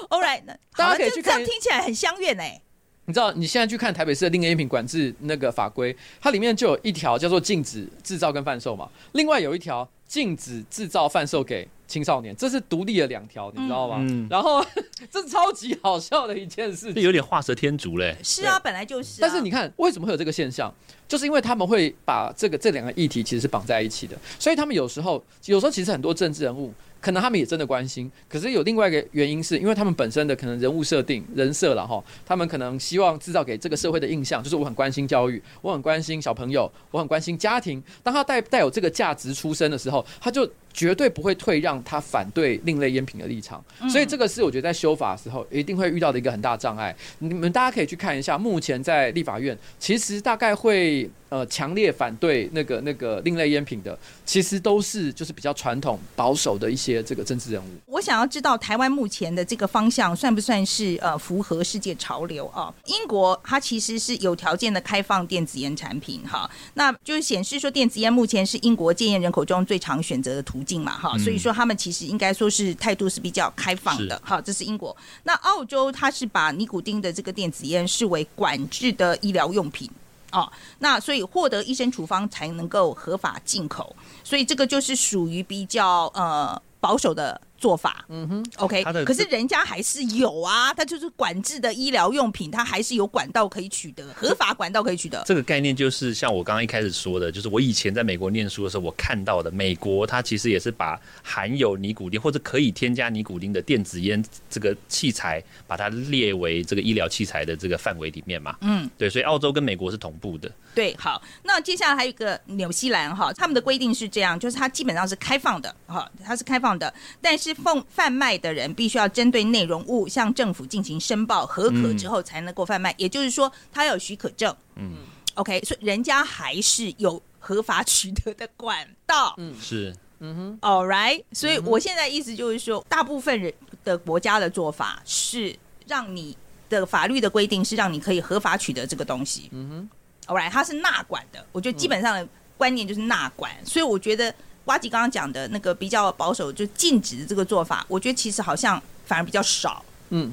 all right，那大家可以去看听起来很相远哎。你知道，你现在去看台北市的另类烟品管制那个法规，它里面就有一条叫做禁止制造跟贩售嘛，另外有一条禁止制造贩售给青少年，这是独立的两条，你知道吗？嗯然后 这超级好笑的一件事情。这有点画蛇添足嘞。是啊，本来就是啊。但是你看，为什么会有这个现象？就是因为他们会把这个这两个议题其实是绑在一起的，所以他们有时候有时候其实很多政治人物可能他们也真的关心，可是有另外一个原因是因为他们本身的可能人物设定人设了哈，他们可能希望制造给这个社会的印象就是我很关心教育，我很关心小朋友，我很关心家庭。当他带带有这个价值出身的时候，他就绝对不会退让他反对另类烟品的立场。所以这个是我觉得在修法的时候一定会遇到的一个很大障碍。你们大家可以去看一下，目前在立法院其实大概会呃强烈反对那个那个另类烟品的，其实都是就是比较传统保守的一些这个政治人物。我想要知道台湾目前的这个方向算不算是呃符合世界潮流啊？英国它其实是有条件的开放电子烟产品哈，那就是显示说电子烟目前是英国戒烟人口中最常选择的途径嘛哈，嗯所以说他们其实应该说是态度是比较开放的哈，这是英国。那澳洲它是把尼古丁的这个电子烟视为管制的医疗用品。哦，那所以获得医生处方才能够合法进口，所以这个就是属于比较呃保守的做法。嗯哼，OK，可是人家还是有啊，它就是管制的医疗用品，它还是有管道可以取得，合法管道可以取得。这个概念就是像我刚刚一开始说的，就是我以前在美国念书的时候，我看到的，美国它其实也是把含有尼古丁或者可以添加尼古丁的电子烟这个器材，把它列为这个医疗器材的这个范围里面嘛。嗯，对，所以澳洲跟美国是同步的。对，好，那接下来还有一个纽西兰哈，他们的规定是这样，就是它基本上是开放的哈，它是开放的，但是奉贩卖的人必须要针对内容物向政府进行申报合可之后才能够贩卖，也就是说他有许可证。嗯，OK，所以人家还是有合法取得的管道。嗯。是，嗯哼。All right，所以我现在意思就是说，大部分人的国家的做法是让你的法律的规定是让你可以合法取得这个东西。嗯哼，All right，它是纳管的，我觉得基本上的观念就是纳管，所以我觉得瓜吉刚刚讲的那个比较保守，就禁止的这个做法，我觉得其实好像反而比较少。嗯，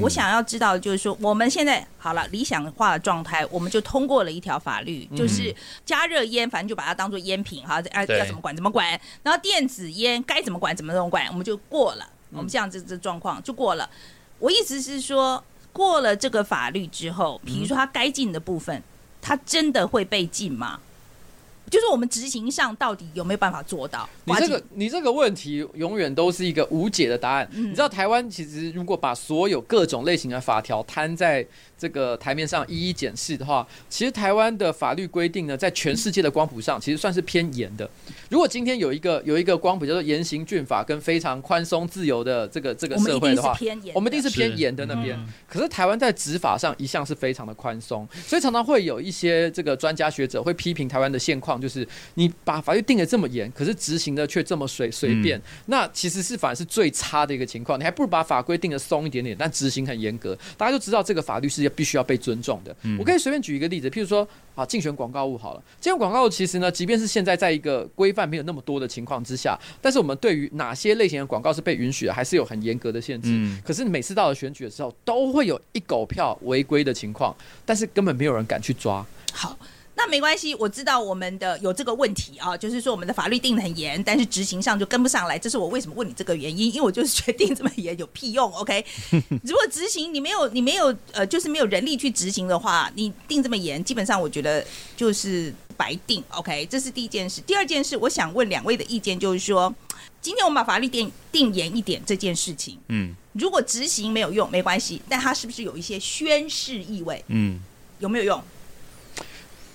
我想要知道，就是说，我们现在好了，理想化的状态，我们就通过了一条法律，就是加热烟，反正就把它当做烟品哈，要对要怎么管怎么管。然后电子烟该怎么管怎么怎么管，我们就过了。我们这样子这状况就过了。我意思是说，过了这个法律之后，比如说它该禁的部分，它真的会被禁吗？就是我们执行上到底有没有办法做到？你这个你这个问题永远都是一个无解的答案。嗯你知道台湾其实如果把所有各种类型的法条摊在这个台面上一一检视的话，其实台湾的法律规定呢，在全世界的光谱上其实算是偏严的。如果今天有一个有一个光谱叫做严刑峻法跟非常宽松自由的这个这个我们一定是社会的话，偏严的，我们一定是偏严的那边。嗯可是台湾在执法上一向是非常的宽松，所以常常会有一些这个专家学者会批评台湾的现况，就是你把法律定得这么严，可是执行的却这么随随便，那其实是反而是最差的一个情况。你还不如把法规定的松一点点，但执行很严格，大家就知道这个法律是要必须要被尊重的。我可以随便举一个例子，譬如说啊，竞选广告物好了，竞选广告物其实呢，即便是现在在一个规范没有那么多的情况之下，但是我们对于哪些类型的广告是被允许的，还是有很严格的限制。嗯可是每次到了选举的时候，都会有一狗票违规的情况，但是根本没有人敢去抓。好，那没关系，我知道我们的有这个问题啊，就是说我们的法律定的很严，但是执行上就跟不上来，这是我为什么问你这个原因，因为我就是觉得定这么严有屁用，OK？如果执行你没有你没有呃，就是没有人力去执行的话，你定这么严，基本上我觉得就是白定，OK？这是第一件事。第二件事，我想问两位的意见，就是说，今天我们把法律定定严一点这件事情，嗯如果执行没有用没关系，但它是不是有一些宣示意味？嗯，有没有用？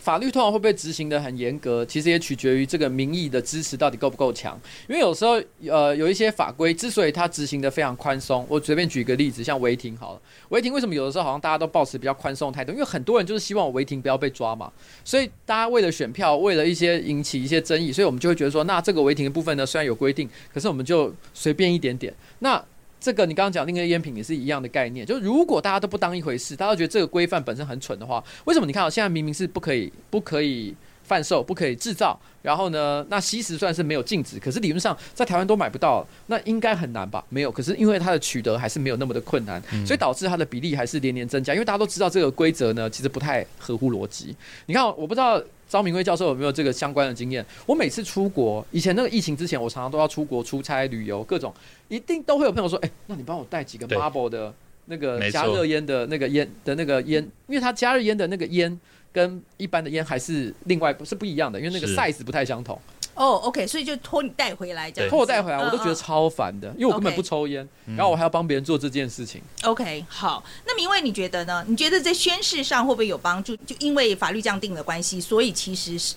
法律通常会不会执行的很严格，其实也取决于这个民意的支持到底够不够强。因为有时候，呃，有一些法规之所以它执行的非常宽松，我随便举一个例子，像违停好了，违停为什么有的时候好像大家都保持比较宽松的态度？因为很多人就是希望违停不要被抓嘛，所以大家为了选票，为了一些引起一些争议，所以我们就会觉得说，那这个违停的部分呢，虽然有规定，可是我们就随便一点点。那这个你刚刚讲那个烟品也是一样的概念，就是如果大家都不当一回事，大家都觉得这个规范本身很蠢的话，为什么你看到、现在明明是不可以不可以贩售，不可以制造。然后呢，那吸食算是没有禁止，可是理论上在台湾都买不到，那应该很难吧？没有，可是因为它的取得还是没有那么的困难，所以导致它的比例还是连年增加。因为大家都知道这个规则呢，其实不太合乎逻辑。你看，我不知道张明辉教授有没有这个相关的经验。我每次出国，以前那个疫情之前，我常常都要出国出差、旅游，各种一定都会有朋友说：“哎，那你帮我带几个 Marble 的那个加热烟的那个烟的那个烟，因为它加热烟的那个烟。”跟一般的烟还是另外是不一样的，因为那个 size 不太相同。哦，OK，所以就托你带回来，这样托我带回来，我都觉得超烦的，因为我根本不抽烟，然后我还要帮别人做这件事情。OK，好，那明为你觉得呢？你觉得在宣誓上会不会有帮助？就因为法律这样定的关系，所以其实是。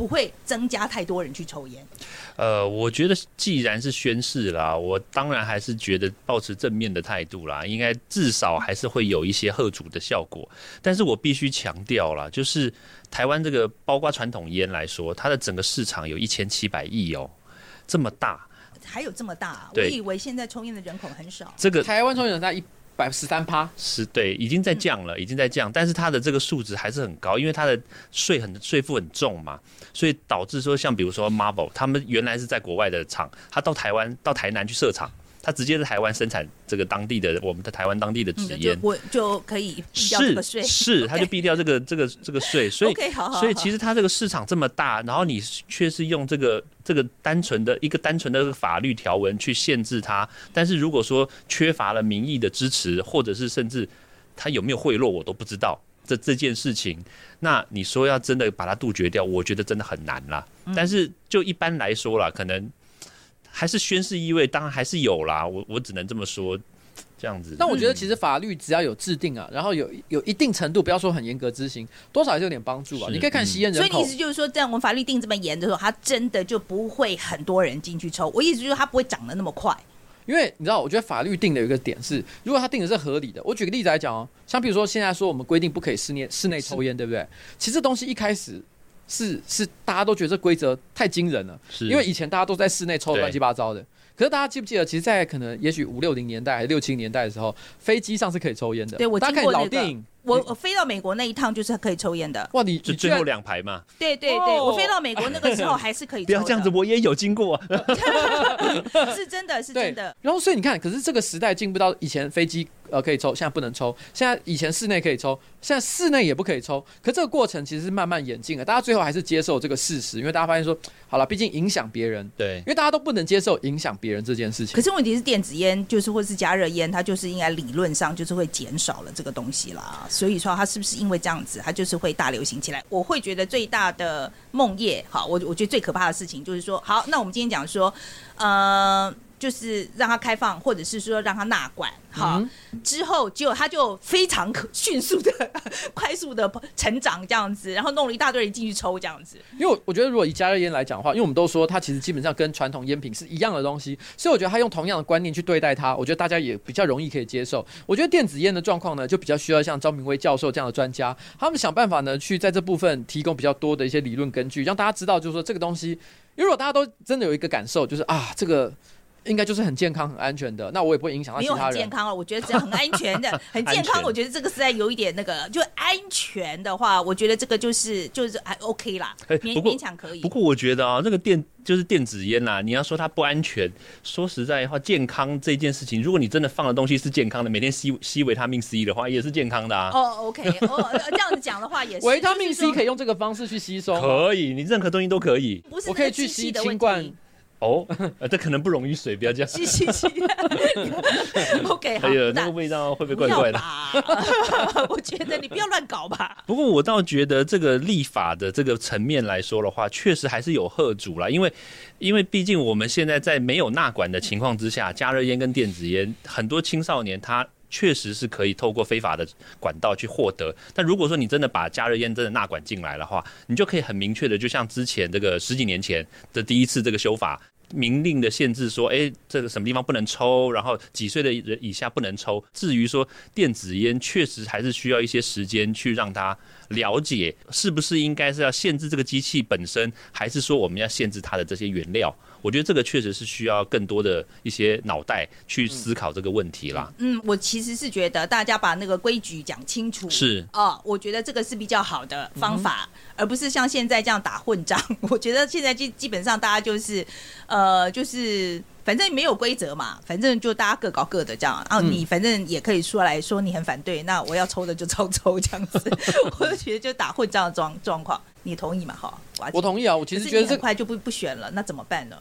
不会增加太多人去抽烟。呃，我觉得既然是宣誓啦，我当然还是觉得保持正面的态度啦，应该至少还是会有一些贺主的效果。但是我必须强调啦，就是台湾这个包括传统烟来说，它的整个市场有一千七百亿哦，这么大，还有这么大？我以为现在抽烟的人口很少。这个台湾抽烟人大一。百十三趴，是对，已经在降了，已经在降，但是它的这个数值还是很高，因为它的税很税负很重嘛，所以导致说像比如说 Marvel，他们原来是在国外的厂，他到台湾到台南去设厂。他直接在台湾生产这个当地的我们的台湾当地的纸烟，我就可以避掉这个税，是 他就避掉这个这个这个税，所以所以其实他这个市场这么大，然后你却是用这个这个单纯的一个单纯的法律条文去限制它，但是如果说缺乏了民意的支持，或者是甚至他有没有贿赂，我都不知道这这件事情，那你说要真的把它杜绝掉，我觉得真的很难啦。但是就一般来说啦，可能。还是宣誓意味，当然还是有啦。我我只能这么说，这样子。但我觉得其实法律只要有制定啊，然后有有一定程度，不要说很严格执行，多少还是有点帮助啊。你可以看吸烟人口。所以意思就是说，在我们法律定这么严的时候，它真的就不会很多人进去抽。我意思就是它不会涨得那么快。因为你知道，我觉得法律定的有一个点是，如果它定的是合理的。我举个例子来讲哦，像比如说现在说我们规定不可以室内室内抽烟，对不对？其实这东西一开始。是是，大家都觉得这规则太惊人了，是因为以前大家都在室内抽乱七八糟的。可是大家记不记得，其实，在可能也许五六零年代六七年代的时候，飞机上是可以抽烟的。对我看过老电影。我我飞到美国那一趟就是可以抽烟的。哇，你就最后两排嘛？对对对，我飞到美国那个时候还是可以。不要这样子，我也有经过。是真的是真的。然后所以你看，可是这个时代进步到以前飞机呃可以抽，现在不能抽。现在以前室内可以抽，现在室内也不可以抽。可这个过程其实是慢慢演进的，大家最后还是接受这个事实，因为大家发现说，好了，毕竟影响别人。对。因为大家都不能接受影响别人这件事情。可是问题是电子烟就是或是加热烟，它就是应该理论上就是会减少了这个东西啦。所以说它是不是？因为这样子，它就是会大流行起来。我会觉得最大的梦魇，好，我我觉得最可怕的事情就是说，好，那我们今天讲说，呃。就是让他开放，或者是说让他纳管，好，之后结果它就非常可迅速的、快速的成长这样子，然后弄了一大堆人进去抽这样子。因为我觉得，如果以加热烟来讲的话，因为我们都说它其实基本上跟传统烟品是一样的东西，所以我觉得他用同样的观念去对待它，我觉得大家也比较容易可以接受。我觉得电子烟的状况呢，就比较需要像张明威教授这样的专家，他们想办法呢，去在这部分提供比较多的一些理论根据，让大家知道，就是说这个东西，因为如果大家都真的有一个感受，就是啊，这个。应该就是很健康、很安全的，那我也不会影响到其他人。没有很健康哦，我觉得只要很安全的、很健康，我觉得这个实在有一点那个，就安全的话，我觉得这个就是就是还 OK 啦，勉勉强可以。不过我觉得啊，这个电就是电子烟啦，你要说它不安全，说实在话，健康这件事情，如果你真的放的东西是健康的，每天吸吸维他命 C 的话，也是健康的啊。哦，OK，哦，这样子讲的话也是。维他命 C 可以用这个方式去吸收，可以，你任何东西都可以。不是，我可以去吸清罐。哦，这可能不溶于水，不要这样。吸吸吸，OK，好。哎呀，那个味道会不会怪怪的？我觉得你不要乱搞吧。不过我倒觉得这个立法的这个层面来说的话，确实还是有贺主啦，因为因为毕竟我们现在在没有纳管的情况之下，加热烟跟电子烟，很多青少年他。确实是可以透过非法的管道去获得，但如果说你真的把加热烟真的纳管进来的话，你就可以很明确的，就像之前这个十几年前的第一次这个修法，明令的限制说，哎，这个什么地方不能抽，然后几岁的人以下不能抽。至于说电子烟，确实还是需要一些时间去让它了解是不是应该是要限制这个机器本身，还是说我们要限制它的这些原料？我觉得这个确实是需要更多的一些脑袋去思考这个问题啦。嗯，我其实是觉得大家把那个规矩讲清楚是哦，我觉得这个是比较好的方法，而不是像现在这样打混仗。我觉得现在基基本上大家就是呃，就是反正没有规则嘛，反正就大家各搞各的这样。然后你反正也可以说来说你很反对，那我要抽的就抽抽这样子。我就觉得就打混仗的状状况，你同意吗？哈，我同意啊。我其实觉得这快就不不选了，那怎么办呢？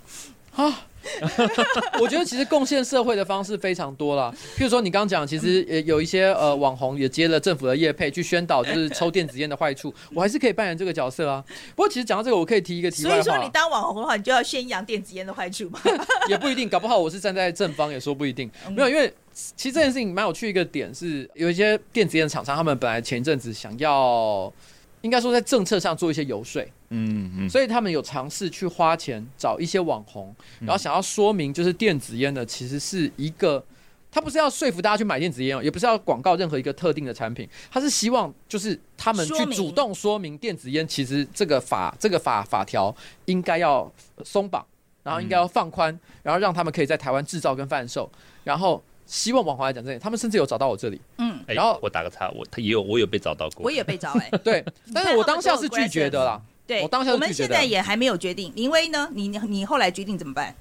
啊，我觉得其实贡献社会的方式非常多啦。譬如说你刚刚讲，其实也有一些呃网红也接了政府的业配去宣导，就是抽电子烟的坏处，我还是可以扮演这个角色啊。不过其实讲到这个，我可以提一个题外话。所以说你当网红的话，你就要宣扬电子烟的坏处吗？也不一定，搞不好我是站在正方，也说不一定。没有，因为其实这件事情蛮有趣一个点是，有一些电子烟厂商，他们本来前一阵子想要。应该说，在政策上做一些游说，嗯嗯，所以他们有尝试去花钱找一些网红，然后想要说明，就是电子烟呢，其实是一个，他不是要说服大家去买电子烟哦，也不是要广告任何一个特定的产品，他是希望就是他们去主动说明电子烟其实这个法这个法法条应该要松绑，然后应该要放宽，然后让他们可以在台湾制造跟贩售，然后。希望网红来讲这些，他们甚至有找到我这里。嗯，然后我打个叉，我他也有，我有被找到过。我也被找哎。对，但是我当下是拒绝的啦。对，我当下我们现在也还没有决定。林威呢？你你后来决定怎么办？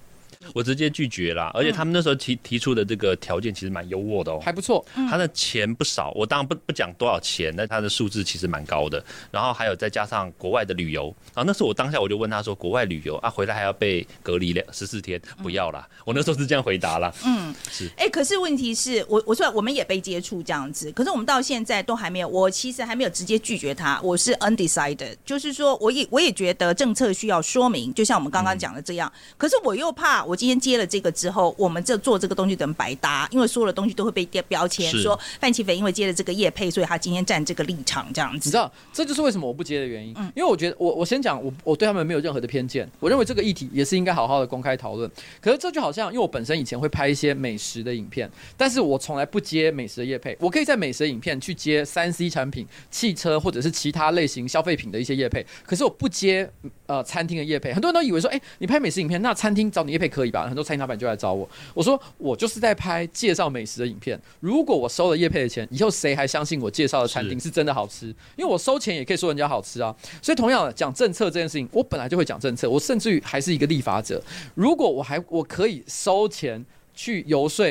我直接拒绝了，而且他们那时候提提出的这个条件其实蛮优渥的哦，还不错。他的钱不少，我当然不不讲多少钱，但他的数字其实蛮高的。然后还有再加上国外的旅游，然后那时候我当下我就问他说：“国外旅游啊，回来还要被隔离两十四天，不要啦。”我那时候是这样回答啦。嗯，是。哎，可是问题是我我说我们也被接触这样子，可是我们到现在都还没有，我其实还没有直接拒绝他，我是 undecided，就是说我也我也觉得政策需要说明，就像我们刚刚讲的这样。可是我又怕我今天接了这个。之后，我们这做这个东西等于白搭，因为所有的东西都会被贴标签，说范奇斐因为接了这个叶配，所以他今天站这个立场这样子。你知道，这就是为什么我不接的原因。嗯因为我觉得，我我先讲，我我对他们没有任何的偏见，我认为这个议题也是应该好好的公开讨论。可是这就好像，因为我本身以前会拍一些美食的影片，但是我从来不接美食的叶配。我可以在美食的影片去接三 C 产品、汽车或者是其他类型消费品的一些叶配，可是我不接呃餐厅的叶配。很多人都以为说，哎，你拍美食影片，那餐厅找你叶配可以吧？很多餐厅老板就来找我，我说。说我就是在拍介绍美食的影片。如果我收了叶配的钱，以后谁还相信我介绍的餐厅是真的好吃？因为我收钱也可以说人家好吃啊。所以同样的讲政策这件事情，我本来就会讲政策。我甚至于还是一个立法者。如果我还我可以收钱去游说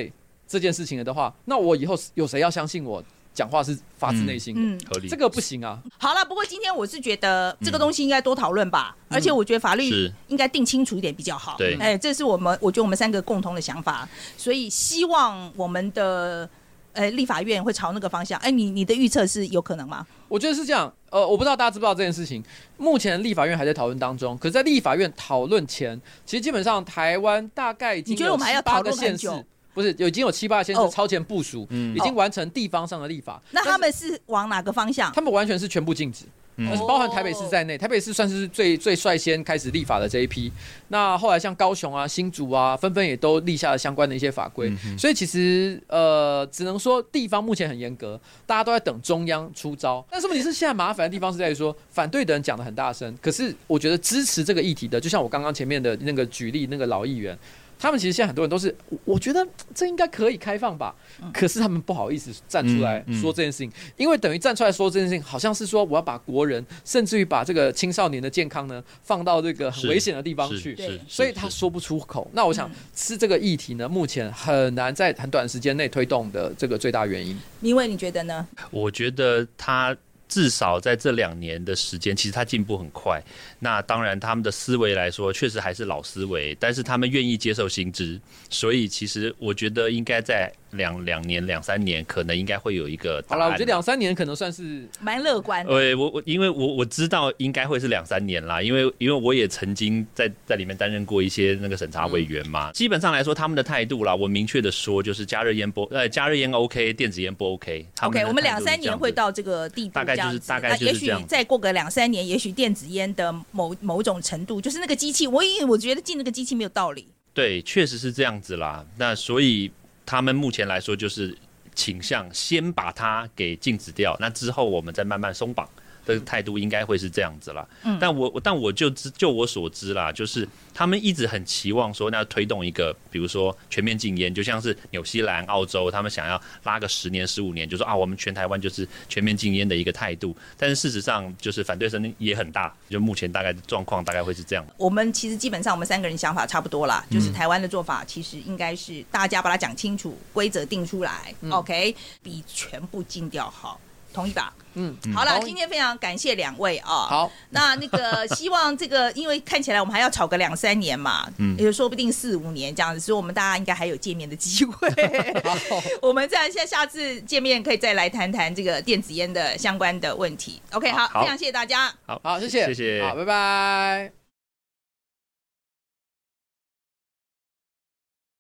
这件事情了的话，那我以后有谁要相信我？讲话是发自内心的，合理。这个不行啊。好了，不过今天我是觉得这个东西应该多讨论吧，而且我觉得法律应该定清楚一点比较好。对，哎，这是我们我觉得我们三个共同的想法，所以希望我们的呃立法院会朝那个方向。哎，你你的预测是有可能吗？我觉得是这样。呃，我不知道大家知不知道这件事情。目前立法院还在讨论当中，可是在立法院讨论前，其实基本上台湾大概已经你觉得我们还要讨论很久？不是，已经有七八先是超前部署，已经完成地方上的立法。那他们是往哪个方向？他们完全是全部禁止，是包含台北市在内。台北市算是最最率先开始立法的这一批。那后来像高雄啊、新竹啊，纷纷也都立下了相关的一些法规。所以其实呃，只能说地方目前很严格，大家都在等中央出招。但是问题是，现在麻烦的地方是在于说，反对的人讲的很大声，可是我觉得支持这个议题的，就像我刚刚前面的那个举例，那个老议员。他们其实现在很多人都是，我觉得这应该可以开放吧，可是他们不好意思站出来说这件事情，因为等于站出来说这件事情，好像是说我要把国人，甚至于把这个青少年的健康呢放到这个很危险的地方去，所以他说不出口。那我想是这个议题呢，目前很难在很短时间内推动的这个最大原因。明伟，你觉得呢？我觉得他。至少在这两年的时间，其实他进步很快。那当然，他们的思维来说，确实还是老思维，但是他们愿意接受新知，所以其实我觉得应该在。两两年两三年，可能应该会有一个。好了，我觉得两三年可能算是蛮乐观。对，我我因为我我知道应该会是两三年啦，因为因为我也曾经在在里面担任过一些那个审查委员嘛。基本上来说，他们的态度啦，我明确的说，就是加热烟不呃加热烟 OK，电子烟不 OK。OK，我们两三年会到这个地步，大概就是大概就是这样。再过个两三年，也许电子烟的某某种程度，就是那个机器，我也我觉得进那个机器没有道理。对，确实是这样子啦。那所以。他们目前来说就是倾向先把它给禁止掉，那之后我们再慢慢松绑。的态度应该会是这样子啦。嗯，但我但我就知就我所知啦，就是他们一直很期望说，那推动一个，比如说全面禁烟，就像是纽西兰、澳洲，他们想要拉个十年、十五年，就说啊，我们全台湾就是全面禁烟的一个态度。但是事实上，就是反对声音也很大。就目前大概状况大概会是这样。我们其实基本上我们三个人想法差不多啦，就是台湾的做法其实应该是大家把它讲清楚，规则定出来，OK，比全部禁掉好。同意吧？嗯，好了，今天非常感谢两位啊。好，那那个 希望这个，因为看起来我们还要吵个两三年嘛，嗯，也说不定四五年这样子，所以我们大家应该还有见面的机会。我们再下下次见面可以再来谈谈这个电子烟的相关的问题。OK，好，非常谢谢大家。好，好，谢谢，谢谢，好，拜拜。